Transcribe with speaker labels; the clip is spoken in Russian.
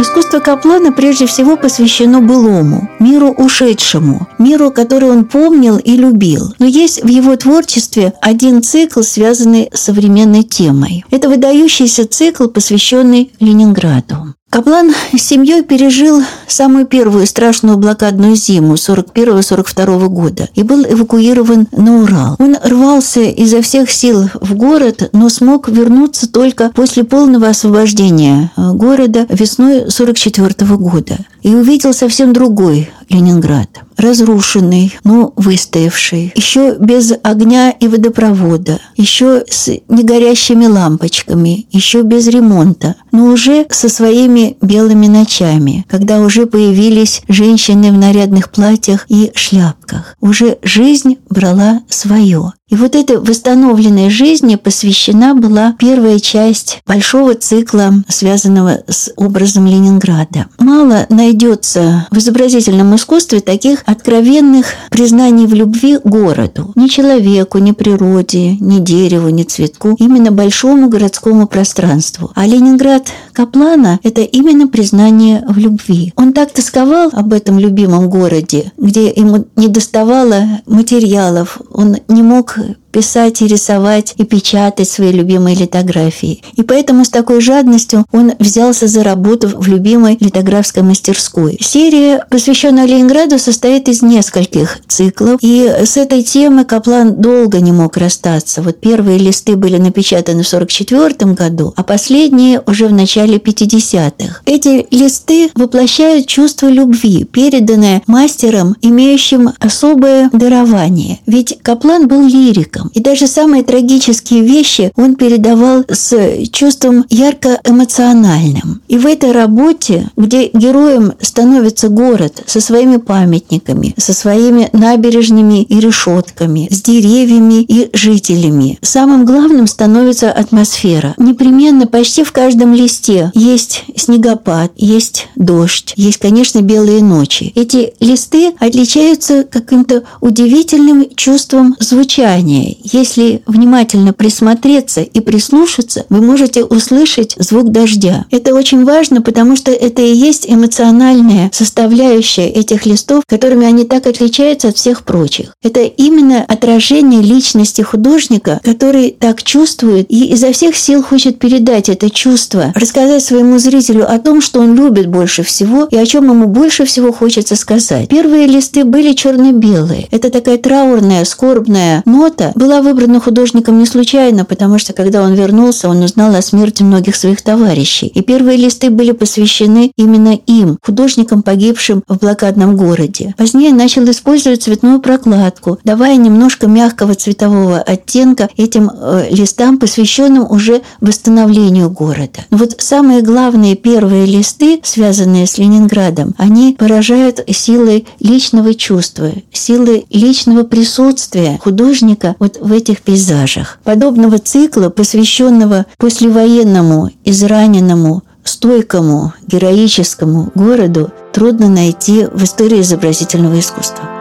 Speaker 1: Искусство Каплана прежде всего посвящено былому, миру ушедшему, миру, который он помнил и любил. Но есть в его творчестве один цикл, связанный с современной темой. Это выдающийся цикл, посвященный Ленинграду. Каплан с семьей пережил самую первую страшную блокадную зиму 41-42 года и был эвакуирован на Урал. Он рвался изо всех сил в город, но смог вернуться только после полного освобождения э, города весной 44 года и увидел совсем другой Ленинград. Разрушенный, но выстоявший. Еще без огня и водопровода. Еще с негорящими лампочками. Еще без ремонта. Но уже со своими белыми ночами, когда уже появились женщины в нарядных платьях и шляпках. Уже жизнь брала свое. И вот этой восстановленной жизни посвящена была первая часть большого цикла, связанного с образом Ленинграда. Мало найдется в изобразительном искусстве таких откровенных признаний в любви городу. Ни человеку, ни природе, ни дереву, ни цветку. Именно большому городскому пространству. А Ленинград Каплана – это именно признание в любви. Он так тосковал об этом любимом городе, где ему не доставало материалов, он не мог писать и рисовать и печатать свои любимые литографии. И поэтому с такой жадностью он взялся за работу в любимой литографской мастерской. Серия, посвященная Ленинграду, состоит из нескольких циклов. И с этой темы Каплан долго не мог расстаться. Вот первые листы были напечатаны в 1944 году, а последние уже в начале 50-х. Эти листы воплощают чувство любви, переданное мастером, имеющим особое дарование. Ведь Каплан был лириком человеком. И даже самые трагические вещи он передавал с чувством ярко-эмоциональным. И в этой работе, где героем становится город со своими памятниками, со своими набережными и решетками, с деревьями и жителями, самым главным становится атмосфера. Непременно почти в каждом листе есть снегопад, есть дождь, есть, конечно, белые ночи. Эти листы отличаются каким-то удивительным чувством звучания если внимательно присмотреться и прислушаться, вы можете услышать звук дождя. Это очень важно, потому что это и есть эмоциональная составляющая этих листов, которыми они так отличаются от всех прочих. Это именно отражение личности художника, который так чувствует и изо всех сил хочет передать это чувство, рассказать своему зрителю о том, что он любит больше всего и о чем ему больше всего хочется сказать. Первые листы были черно-белые. Это такая траурная, скорбная нота, была выбрана художником не случайно, потому что когда он вернулся, он узнал о смерти многих своих товарищей. И первые листы были посвящены именно им, художникам, погибшим в блокадном городе. Позднее начал использовать цветную прокладку, давая немножко мягкого цветового оттенка этим э, листам, посвященным уже восстановлению города. Но вот самые главные первые листы, связанные с Ленинградом, они поражают силой личного чувства, силой личного присутствия художника вот в этих пейзажах. Подобного цикла, посвященного послевоенному, израненному, стойкому, героическому городу, трудно найти в истории изобразительного искусства.